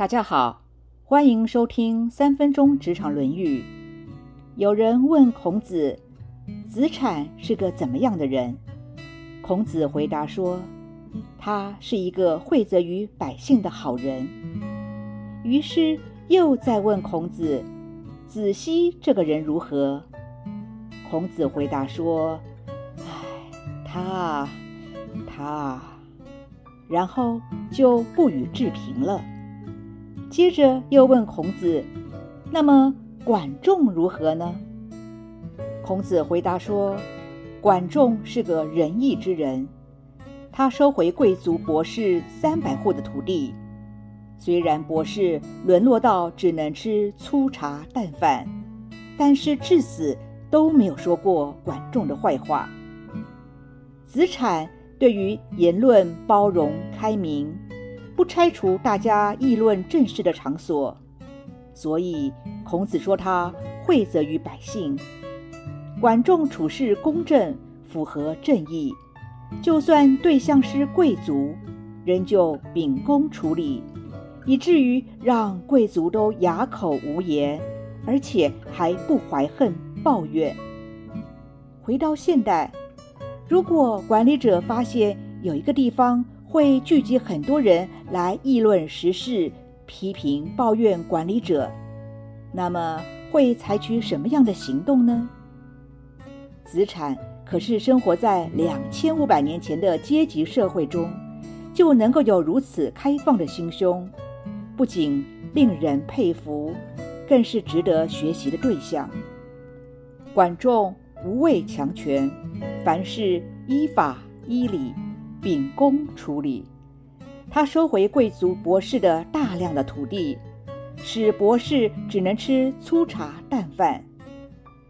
大家好，欢迎收听三分钟职场论语。有人问孔子：“子产是个怎么样的人？”孔子回答说：“他是一个惠泽于百姓的好人。”于是又再问孔子：“子奚这个人如何？”孔子回答说：“唉，他，他。”然后就不予置评了。接着又问孔子：“那么管仲如何呢？”孔子回答说：“管仲是个仁义之人，他收回贵族博士三百户的土地。虽然博士沦落到只能吃粗茶淡饭，但是至死都没有说过管仲的坏话。子产对于言论包容开明。”不拆除大家议论政事的场所，所以孔子说他惠泽于百姓。管仲处事公正，符合正义，就算对象是贵族，仍旧秉公处理，以至于让贵族都哑口无言，而且还不怀恨抱怨。回到现代，如果管理者发现有一个地方，会聚集很多人来议论时事、批评、抱怨管理者，那么会采取什么样的行动呢？子产可是生活在两千五百年前的阶级社会中，就能够有如此开放的心胸，不仅令人佩服，更是值得学习的对象。管仲无畏强权，凡事依法依理。秉公处理，他收回贵族博士的大量的土地，使博士只能吃粗茶淡饭。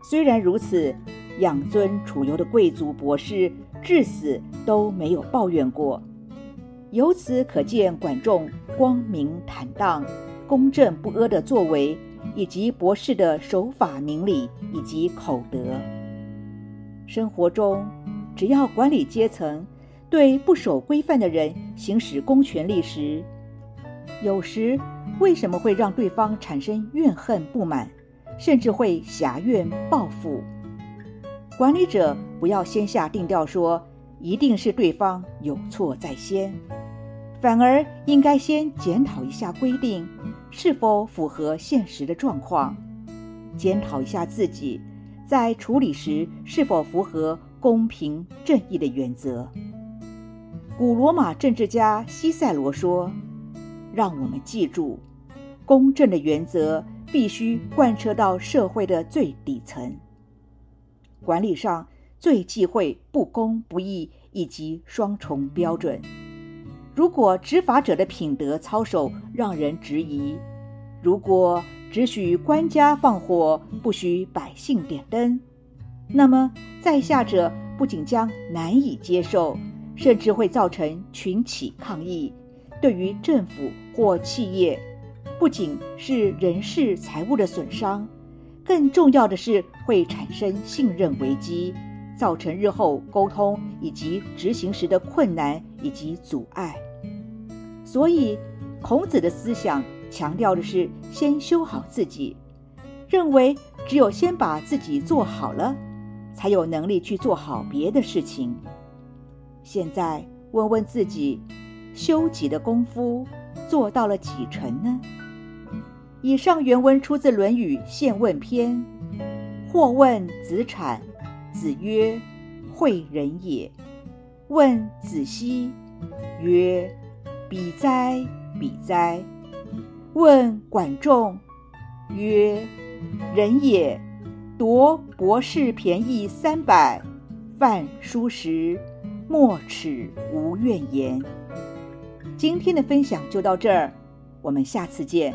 虽然如此，养尊处优的贵族博士至死都没有抱怨过。由此可见，管仲光明坦荡、公正不阿的作为，以及博士的守法明理以及口德。生活中，只要管理阶层。对不守规范的人行使公权力时，有时为什么会让对方产生怨恨不满，甚至会挟怨报复？管理者不要先下定调说一定是对方有错在先，反而应该先检讨一下规定是否符合现实的状况，检讨一下自己在处理时是否符合公平正义的原则。古罗马政治家西塞罗说：“让我们记住，公正的原则必须贯彻到社会的最底层。管理上最忌讳不公不义以及双重标准。如果执法者的品德操守让人质疑，如果只许官家放火，不许百姓点灯，那么在下者不仅将难以接受。”甚至会造成群起抗议，对于政府或企业，不仅是人事财务的损伤，更重要的是会产生信任危机，造成日后沟通以及执行时的困难以及阻碍。所以，孔子的思想强调的是先修好自己，认为只有先把自己做好了，才有能力去做好别的事情。现在问问自己，修己的功夫做到了几成呢？以上原文出自《论语·宪问篇》。或问子产，子曰：“诲人也。”问子奚，曰：“比哉，比哉。”问管仲，曰：“人也，夺博士便宜三百，饭书食。”莫齿无怨言。今天的分享就到这儿，我们下次见。